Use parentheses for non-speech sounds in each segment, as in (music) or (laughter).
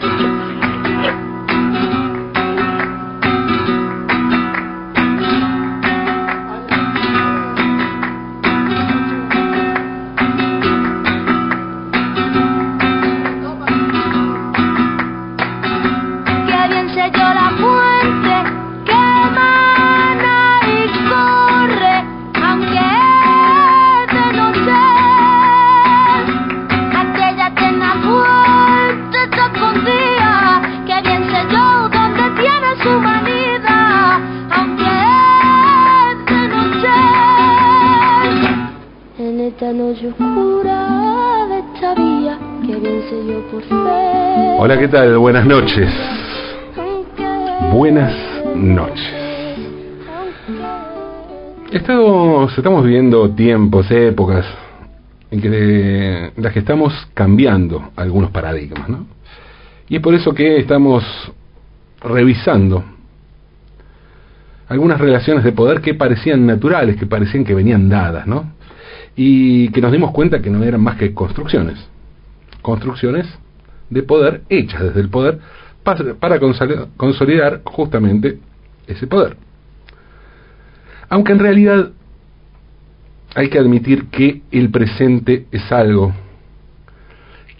Thank you. Hola, ¿qué tal? Buenas noches. Buenas noches. Estamos, estamos viviendo tiempos, épocas en que las que estamos cambiando algunos paradigmas, ¿no? Y es por eso que estamos revisando algunas relaciones de poder que parecían naturales, que parecían que venían dadas, ¿no? Y que nos dimos cuenta que no eran más que construcciones. Construcciones de poder hechas desde el poder para consolidar justamente ese poder. Aunque en realidad hay que admitir que el presente es algo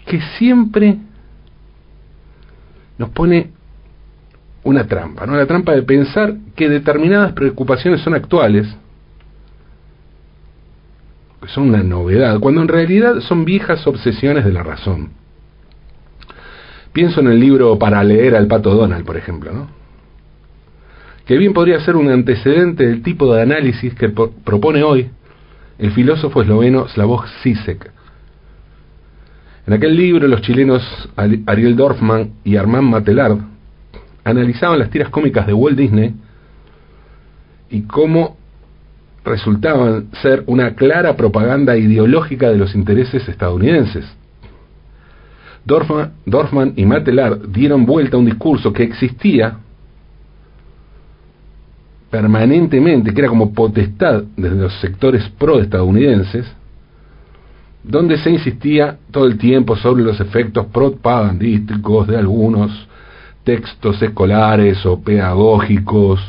que siempre nos pone una trampa, ¿no? La trampa de pensar que determinadas preocupaciones son actuales, que son una novedad, cuando en realidad son viejas obsesiones de la razón. Pienso en el libro Para leer al pato Donald, por ejemplo, ¿no? que bien podría ser un antecedente del tipo de análisis que propone hoy el filósofo esloveno Slavoj Zizek. En aquel libro los chilenos Ariel Dorfman y Armand Matelard analizaban las tiras cómicas de Walt Disney y cómo resultaban ser una clara propaganda ideológica de los intereses estadounidenses. Dorfman, y Matelar dieron vuelta a un discurso que existía permanentemente, que era como potestad desde los sectores pro-estadounidenses, donde se insistía todo el tiempo sobre los efectos propagandísticos de algunos textos escolares o pedagógicos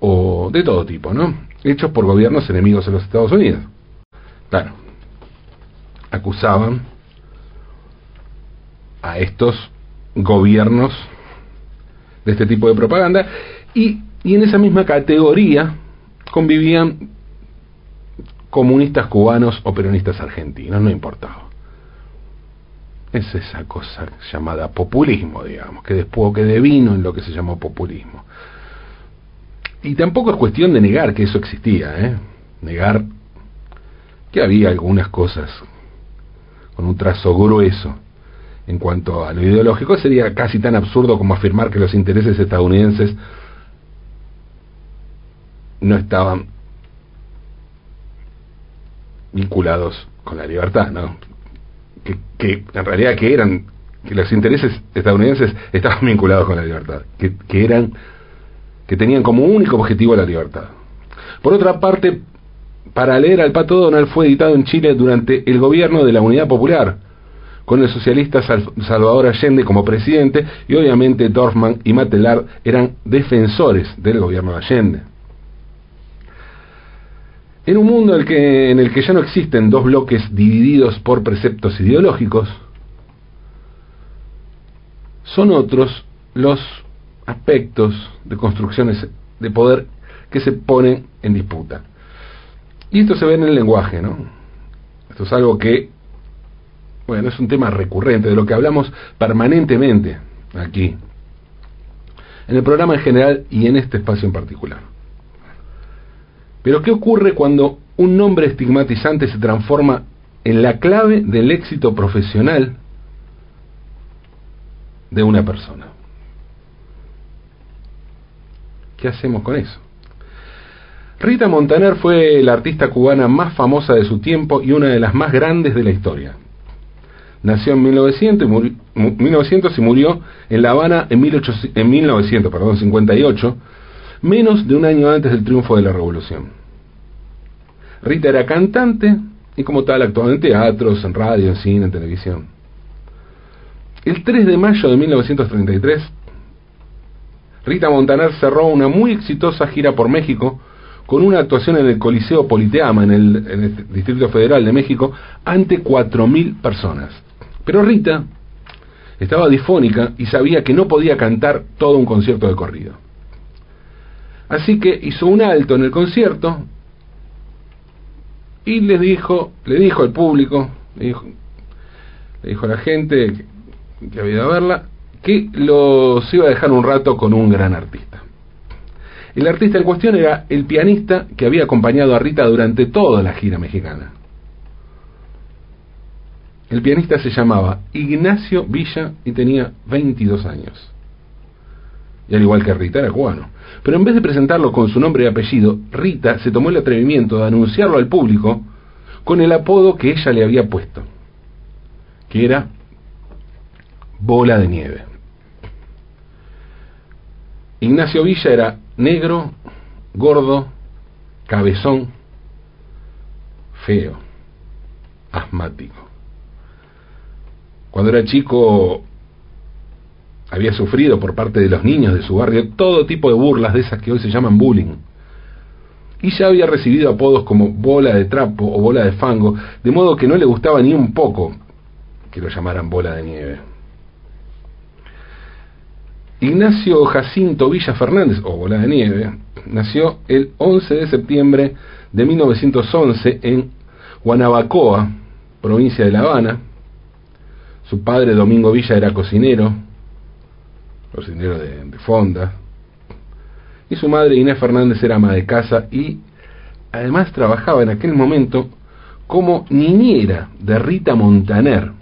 o de todo tipo, ¿no? Hechos por gobiernos enemigos de los Estados Unidos. Claro, acusaban a estos gobiernos de este tipo de propaganda y, y en esa misma categoría convivían comunistas cubanos o peronistas argentinos, no importaba. Es esa cosa llamada populismo, digamos, que después que devino en lo que se llamó populismo. Y tampoco es cuestión de negar que eso existía, ¿eh? negar que había algunas cosas con un trazo grueso en cuanto a lo ideológico, sería casi tan absurdo como afirmar que los intereses estadounidenses no estaban vinculados con la libertad, ¿no? Que, en realidad que eran, que los intereses estadounidenses estaban (laughs) vinculados con la libertad, que, que eran, que tenían como único objetivo la libertad. Por otra parte, para leer al Pato Donald fue editado en Chile durante el gobierno de la Unidad Popular, con el socialista Salvador Allende como presidente y obviamente Dorfman y Matelar eran defensores del gobierno de Allende. En un mundo en el, que, en el que ya no existen dos bloques divididos por preceptos ideológicos, son otros los aspectos de construcciones de poder que se ponen en disputa. Y esto se ve en el lenguaje, ¿no? Esto es algo que bueno, es un tema recurrente, de lo que hablamos permanentemente aquí, en el programa en general y en este espacio en particular. Pero ¿qué ocurre cuando un nombre estigmatizante se transforma en la clave del éxito profesional de una persona? ¿Qué hacemos con eso? Rita Montaner fue la artista cubana más famosa de su tiempo y una de las más grandes de la historia. Nació en 1900 y, murió, 1900 y murió en La Habana en, 18, en 1958, menos de un año antes del triunfo de la revolución. Rita era cantante y como tal actuaba en teatros, en radio, en cine, en televisión. El 3 de mayo de 1933, Rita Montaner cerró una muy exitosa gira por México con una actuación en el Coliseo Politeama, en el, Distrito Federal de México, ante 4.000 personas. Pero Rita estaba difónica y sabía que no podía cantar todo un concierto de corrido. Así que hizo un alto en el concierto y les dijo, le dijo al público, le dijo, le dijo a la gente que, había ido a verla, que los iba a dejar un rato con un gran artista. El artista en cuestión era el pianista que había acompañado a Rita durante toda la gira mexicana. El pianista se llamaba Ignacio Villa y tenía 22 años. Y al igual que Rita era cubano. Pero en vez de presentarlo con su nombre y apellido, Rita se tomó el atrevimiento de anunciarlo al público con el apodo que ella le había puesto, que era Bola de Nieve. Ignacio Villa era negro, gordo, cabezón, feo, asmático. Cuando era chico había sufrido por parte de los niños de su barrio todo tipo de burlas de esas que hoy se llaman bullying. Y ya había recibido apodos como bola de trapo o bola de fango, de modo que no le gustaba ni un poco que lo llamaran bola de nieve. Ignacio Jacinto Villa Fernández, o Bola de Nieve, nació el 11 de septiembre de 1911 en Guanabacoa, provincia de La Habana. Su padre, Domingo Villa, era cocinero, cocinero de, de fonda. Y su madre, Inés Fernández, era ama de casa y además trabajaba en aquel momento como niñera de Rita Montaner,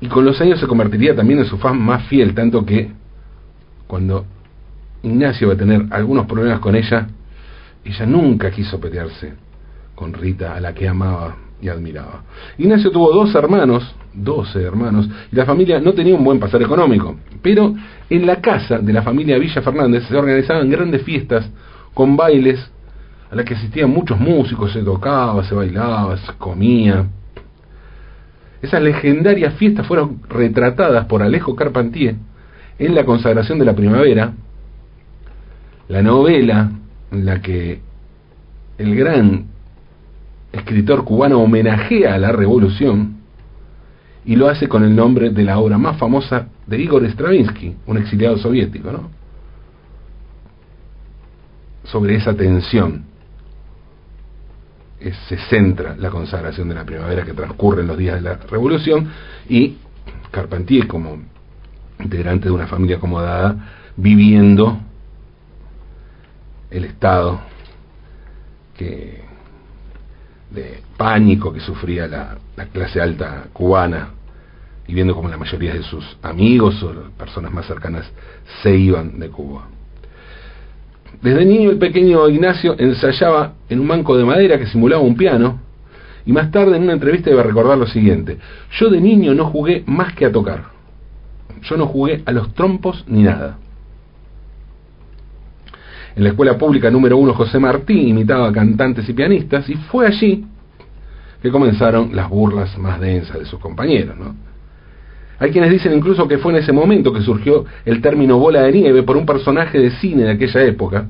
y con los años se convertiría también en su fan más fiel, tanto que cuando Ignacio va a tener algunos problemas con ella, ella nunca quiso pelearse con Rita, a la que amaba y admiraba. Ignacio tuvo dos hermanos, doce hermanos, y la familia no tenía un buen pasar económico, pero en la casa de la familia Villa Fernández se organizaban grandes fiestas con bailes a las que asistían muchos músicos, se tocaba, se bailaba, se comía. Esas legendarias fiestas fueron retratadas por Alejo Carpentier en La consagración de la primavera, la novela en la que el gran escritor cubano homenajea a la revolución y lo hace con el nombre de la obra más famosa de Igor Stravinsky, un exiliado soviético, ¿no? Sobre esa tensión se centra la consagración de la primavera que transcurre en los días de la revolución y Carpentier como integrante de una familia acomodada viviendo el estado que de pánico que sufría la, la clase alta cubana y viendo como la mayoría de sus amigos o personas más cercanas se iban de Cuba. Desde niño el pequeño Ignacio ensayaba en un banco de madera que simulaba un piano y más tarde en una entrevista iba a recordar lo siguiente, yo de niño no jugué más que a tocar, yo no jugué a los trompos ni nada. En la escuela pública número uno José Martí imitaba cantantes y pianistas y fue allí que comenzaron las burlas más densas de sus compañeros. Hay quienes dicen incluso que fue en ese momento que surgió el término bola de nieve por un personaje de cine de aquella época.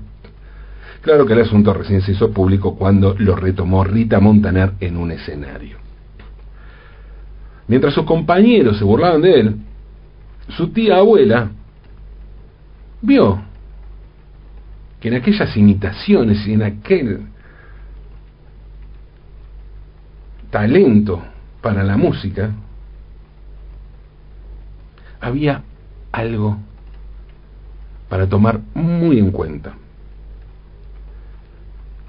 Claro que el asunto recién se hizo público cuando lo retomó Rita Montaner en un escenario. Mientras sus compañeros se burlaban de él, su tía abuela vio en aquellas imitaciones y en aquel talento para la música, había algo para tomar muy en cuenta.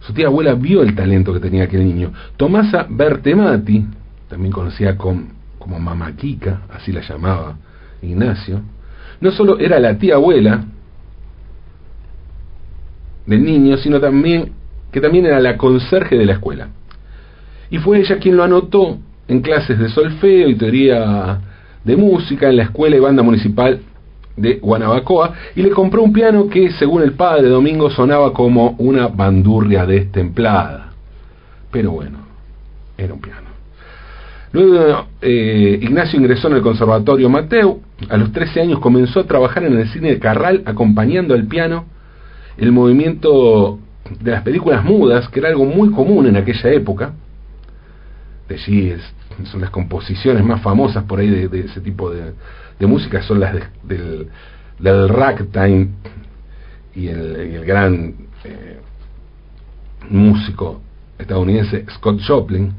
Su tía abuela vio el talento que tenía aquel niño. Tomasa Bertemati, también conocida como Mamá Kika, así la llamaba Ignacio, no solo era la tía abuela del niño, sino también que también era la conserje de la escuela. Y fue ella quien lo anotó en clases de solfeo y teoría de música en la Escuela y Banda Municipal de Guanabacoa y le compró un piano que, según el padre Domingo, sonaba como una bandurria destemplada. Pero bueno, era un piano. Luego eh, Ignacio ingresó en el Conservatorio Mateu. A los 13 años comenzó a trabajar en el cine de Carral, acompañando al piano el movimiento de las películas mudas, que era algo muy común en aquella época. De allí son las composiciones más famosas por ahí de, ese tipo de, música, son las del, del ragtime y el, gran eh, músico estadounidense Scott Joplin.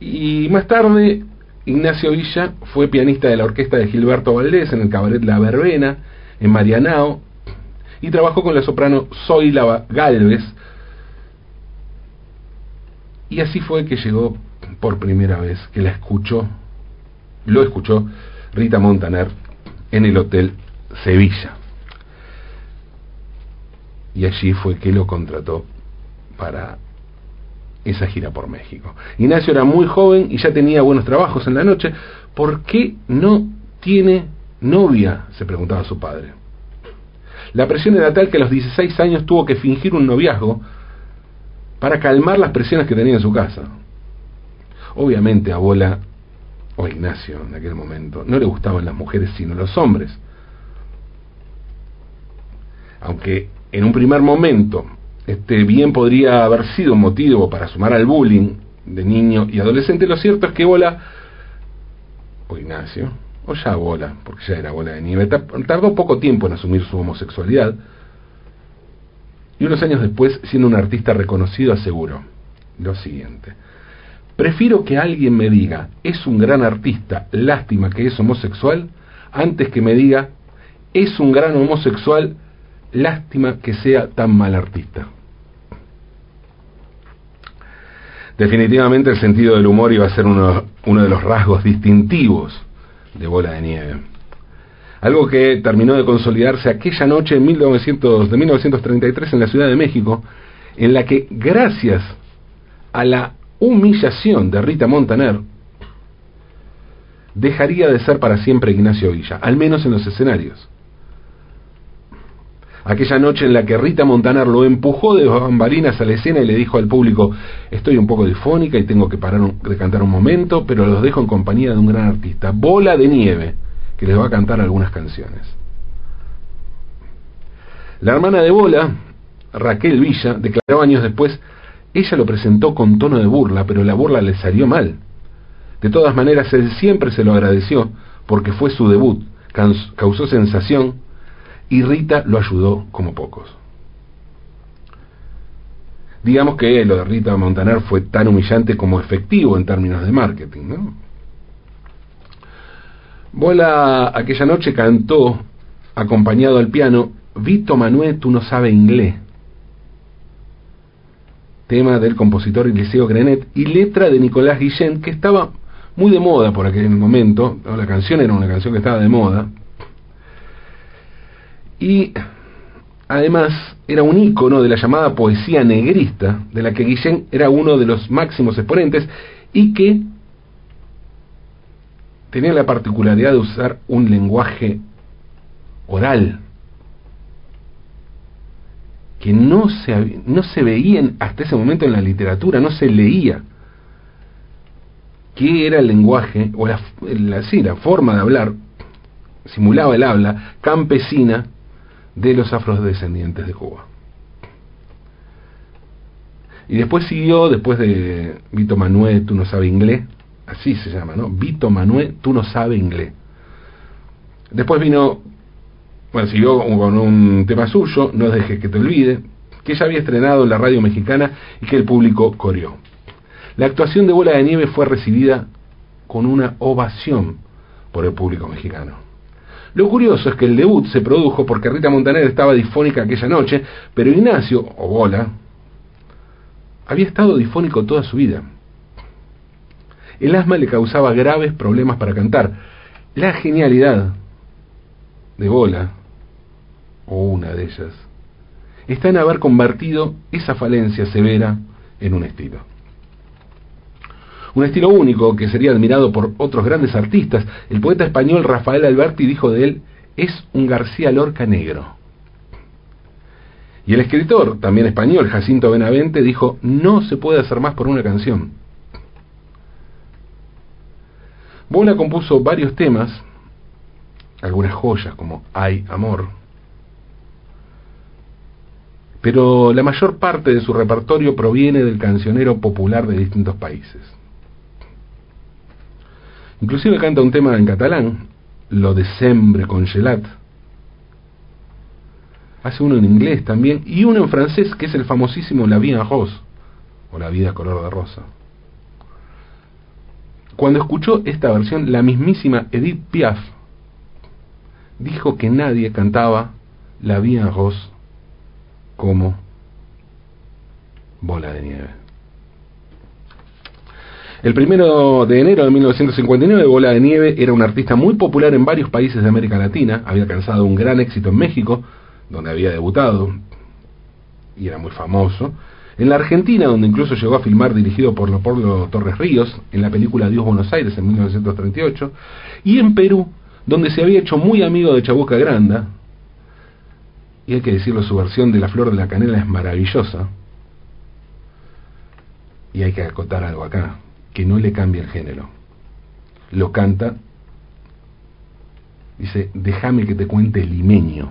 Y más tarde, Ignacio Villa fue pianista de la orquesta de Gilberto Valdés en el cabaret La Verbena, en Marianao, y trabajó con la soprano Zoila Galvez. Y así fue que llegó por primera vez, que la escuchó, lo escuchó Rita Montaner en el Hotel Sevilla. Y allí fue que lo contrató para esa gira por México. Ignacio era muy joven y ya tenía buenos trabajos en la noche. ¿Por qué no tiene novia? se preguntaba su padre. La presión era tal que a los 16 años tuvo que fingir un noviazgo para calmar las presiones que tenía en su casa. Obviamente a Bola o Ignacio en aquel momento no le gustaban las mujeres sino los hombres. Aunque en un primer momento este bien podría haber sido un motivo para sumar al bullying de niño y adolescente, lo cierto es que Bola o Ignacio o ya bola, porque ya era bola de nieve, tardó poco tiempo en asumir su homosexualidad, y unos años después, siendo un artista reconocido, aseguró lo siguiente. Prefiero que alguien me diga, es un gran artista, lástima que es homosexual, antes que me diga, es un gran homosexual, lástima que sea tan mal artista. Definitivamente el sentido del humor iba a ser uno de los rasgos distintivos de bola de nieve. Algo que terminó de consolidarse aquella noche en 1900, de 1933 en la Ciudad de México, en la que gracias a la humillación de Rita Montaner, dejaría de ser para siempre Ignacio Villa, al menos en los escenarios. Aquella noche en la que Rita Montaner lo empujó de bambalinas a la escena y le dijo al público, estoy un poco difónica y tengo que parar de cantar un momento, pero los dejo en compañía de un gran artista, Bola de Nieve, que les va a cantar algunas canciones. La hermana de Bola, Raquel Villa, declaró años después, ella lo presentó con tono de burla, pero la burla le salió mal. De todas maneras, él siempre se lo agradeció, porque fue su debut, causó sensación, y Rita lo ayudó como pocos. Digamos que lo de Rita Montaner fue tan humillante como efectivo en términos de marketing. ¿no? Aquella noche cantó, acompañado al piano, Vito Manuel, tú no sabes inglés. Tema del compositor Eliseo Grenet y letra de Nicolás Guillén, que estaba muy de moda por aquel momento. La canción era una canción que estaba de moda. Y además era un ícono de la llamada poesía negrista, de la que Guillén era uno de los máximos exponentes y que tenía la particularidad de usar un lenguaje oral que no se, no se veía hasta ese momento en la literatura, no se leía. ¿Qué era el lenguaje, o la, sí, la forma de hablar, simulaba el habla campesina de los afrodescendientes de Cuba. Y después siguió, después de Vito Manuel, tú no sabes inglés, así se llama, ¿no? Vito Manuel, tú no sabes inglés. Después vino, bueno, siguió con un tema suyo, No dejes que te olvide, que ya había estrenado en la radio mexicana y que el público coreó. La actuación de Bola de Nieve fue recibida con una ovación por el público mexicano. Lo curioso es que el debut se produjo porque Rita Montaner estaba difónica aquella noche, pero Ignacio, o Bola, había estado difónico toda su vida. El asma le causaba graves problemas para cantar. La genialidad de Bola, o una de ellas, está en haber convertido esa falencia severa en un estilo un estilo único que sería admirado por otros grandes artistas. El poeta español Rafael Alberti dijo de él, es un García Lorca negro. Y el escritor, también español, Jacinto Benavente, dijo, no se puede hacer más por una canción. Bola compuso varios temas, algunas joyas como Hay Amor, pero la mayor parte de su repertorio proviene del cancionero popular de distintos países. Inclusive canta un tema en catalán, Lo de Sembre Congelat. Hace uno en inglés también y uno en francés que es el famosísimo La Vie en Rose o La Vida Color de Rosa. Cuando escuchó esta versión, la mismísima Edith Piaf dijo que nadie cantaba La Vie en Rose como Bola de Nieve. El primero de enero de 1959, Bola de Nieve era un artista muy popular en varios países de América Latina, había alcanzado un gran éxito en México, donde había debutado, y era muy famoso, en la Argentina, donde incluso llegó a filmar dirigido por Leopoldo Torres Ríos, en la película Dios Buenos Aires en 1938, y en Perú, donde se había hecho muy amigo de Chabuca Granda, y hay que decirlo, su versión de La Flor de la Canela es maravillosa, y hay que acotar algo acá, no le cambia el género. Lo canta, dice, déjame que te cuente limeño.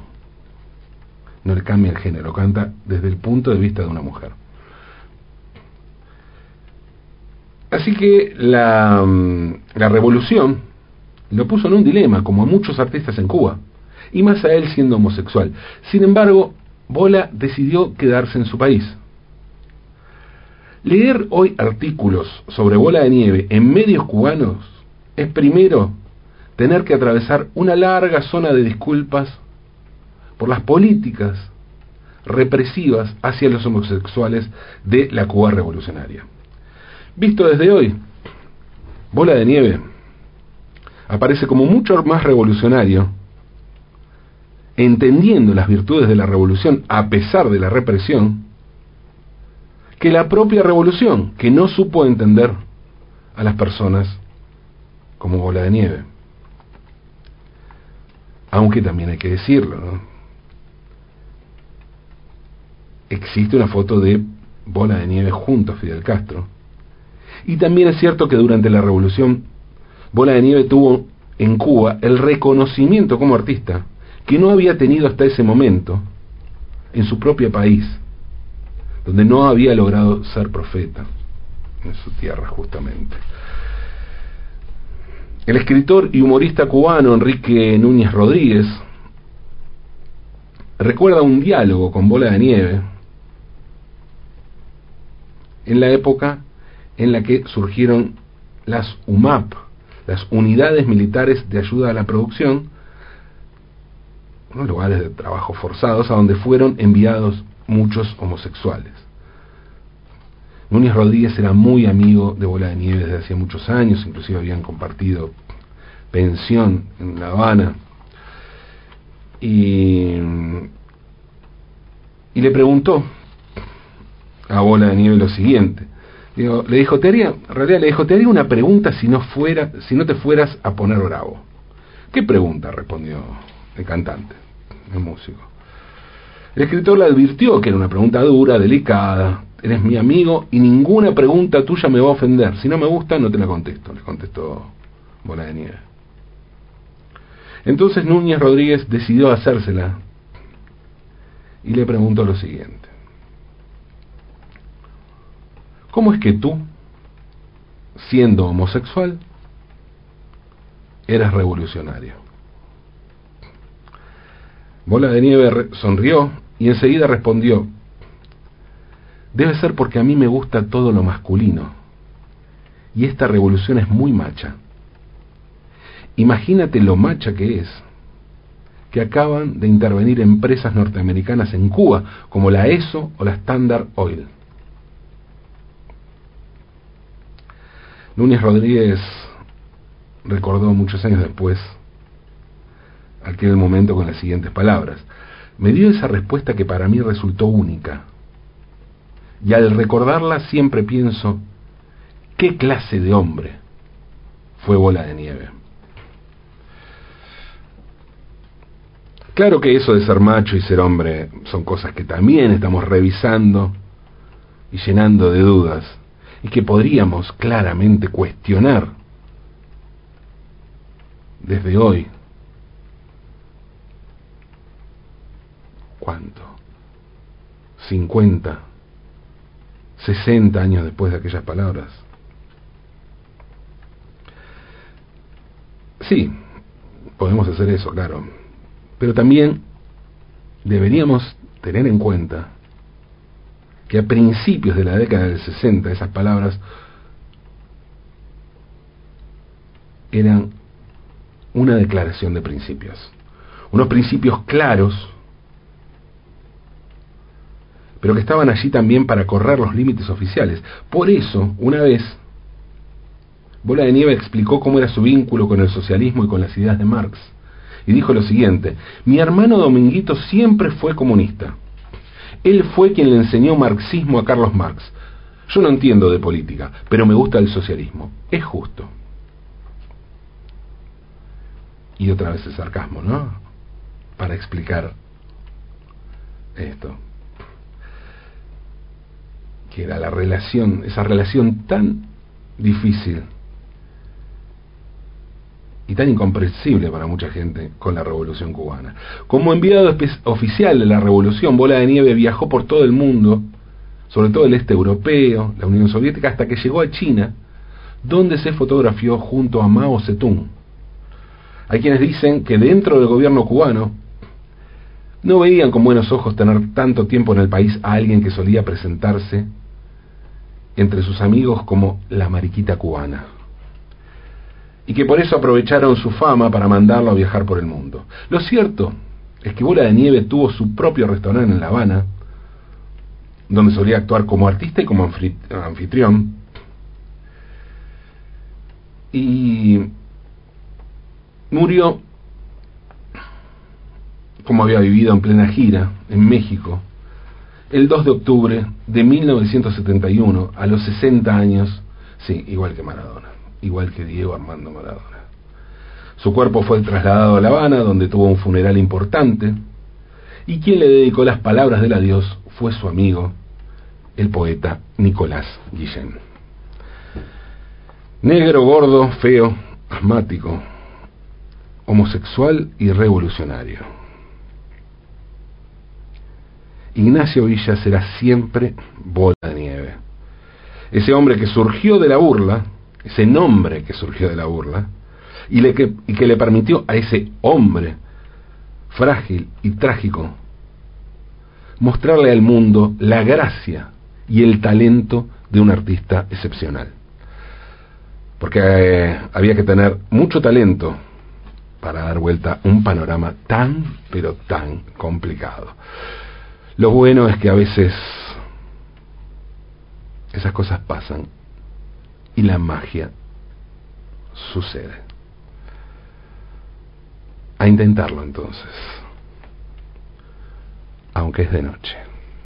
No le cambia el género, canta desde el punto de vista de una mujer. Así que la, mm, la revolución lo puso en un dilema, como a muchos artistas en Cuba, y más a él siendo homosexual. Sin embargo, Bola decidió quedarse en su país. Leer hoy artículos sobre bola de nieve en medios cubanos es primero tener que atravesar una larga zona de disculpas por las políticas represivas hacia los homosexuales de la Cuba revolucionaria. Visto desde hoy, Bola de Nieve aparece como mucho más revolucionario, entendiendo las virtudes de la revolución a pesar de la represión, que la propia revolución, que no supo entender a las personas como bola de nieve. Aunque también hay que decirlo. Existe una foto de bola de nieve junto a Fidel Castro. Y también es cierto que durante la revolución, Bola de Nieve tuvo en Cuba el reconocimiento como artista que no había tenido hasta ese momento en su propio país donde no había logrado ser profeta en su tierra justamente. El escritor y humorista cubano Enrique Núñez Rodríguez recuerda un diálogo con Bola de Nieve en la época en la que surgieron las UMAP, las unidades militares de ayuda a la producción, lugares de trabajo forzados a donde fueron enviados muchos homosexuales. Núñez Rodríguez era muy amigo de Bola de Nieve desde hacía muchos años, inclusive habían compartido pensión en La Habana. Y, le preguntó a Bola de Nieve lo siguiente. Le dijo, te haría, le dijo, te haría una pregunta si no fuera, si no te fueras a poner bravo. ¿Qué pregunta? respondió el cantante, el músico. El escritor le advirtió que era una pregunta dura, delicada. Eres mi amigo y ninguna pregunta tuya me va a ofender. Si no me gusta, no te la contesto. Le contestó Bola de Nieve. Entonces Núñez Rodríguez decidió hacérsela y le preguntó lo siguiente. ¿Cómo es que tú, siendo homosexual, eres revolucionario? Bola de Nieve sonrió y enseguida respondió, debe ser porque a mí me gusta todo lo masculino, y esta revolución es muy macha. Imagínate lo macha que es, que acaban de intervenir empresas norteamericanas en Cuba, como la ESO o la Standard Oil. Núñez Rodríguez recordó muchos años después aquel momento con las siguientes palabras me dio esa respuesta que para mí resultó única. Y al recordarla siempre pienso, ¿qué clase de hombre fue bola de nieve? Claro que eso de ser macho y ser hombre son cosas que también estamos revisando y llenando de dudas y que podríamos claramente cuestionar desde hoy, ¿cuánto? 50, 60 años después de aquellas palabras. Sí, podemos hacer eso, claro. Pero también deberíamos tener en cuenta que a principios de la década del 60 esas palabras eran una declaración de principios. Unos principios claros, pero que estaban allí también para correr los límites oficiales. Por eso, una vez, Bola de Nieve explicó cómo era su vínculo con el socialismo y con las ideas de Marx. Y dijo lo siguiente, mi hermano Dominguito siempre fue comunista. Él fue quien le enseñó marxismo a Carlos Marx. Yo no entiendo de política, pero me gusta el socialismo. Es justo. Y otra vez el sarcasmo, ¿no? Para explicar esto. Era la relación, esa relación tan difícil y tan incomprensible para mucha gente con la revolución cubana. Como enviado oficial de la revolución, Bola de Nieve viajó por todo el mundo, sobre todo el este europeo, la Unión Soviética, hasta que llegó a China, donde se fotografió junto a Mao Zedong. Hay quienes dicen que dentro del gobierno cubano no veían con buenos ojos tener tanto tiempo en el país a alguien que solía presentarse entre sus amigos como la mariquita cubana y que por eso aprovecharon su fama para mandarlo a viajar por el mundo. Lo cierto es que Bola de Nieve tuvo su propio restaurante en La Habana, donde solía actuar como artista y como anfitrión. Y murió, como había vivido en plena gira en México, el 2 de octubre de 1971, a los 60 años, sí, igual que Maradona igual que Diego Armando Maradona. Su cuerpo fue trasladado a La Habana, donde tuvo un funeral importante, y quien le dedicó las palabras del adiós fue su amigo, el poeta Nicolás Guillén. Negro, gordo, feo, asmático, homosexual y revolucionario. Ignacio Villa será siempre bola de nieve. Ese hombre que surgió de la burla, ese nombre que surgió de la burla, y, que le permitió a ese hombre frágil y trágico mostrarle al mundo la gracia y el talento de un artista excepcional. Porque eh, había que tener mucho talento para dar vuelta a un panorama tan, pero tan complicado. Lo bueno es que a veces esas cosas pasan y la magia sucede. A intentarlo entonces, aunque es de noche.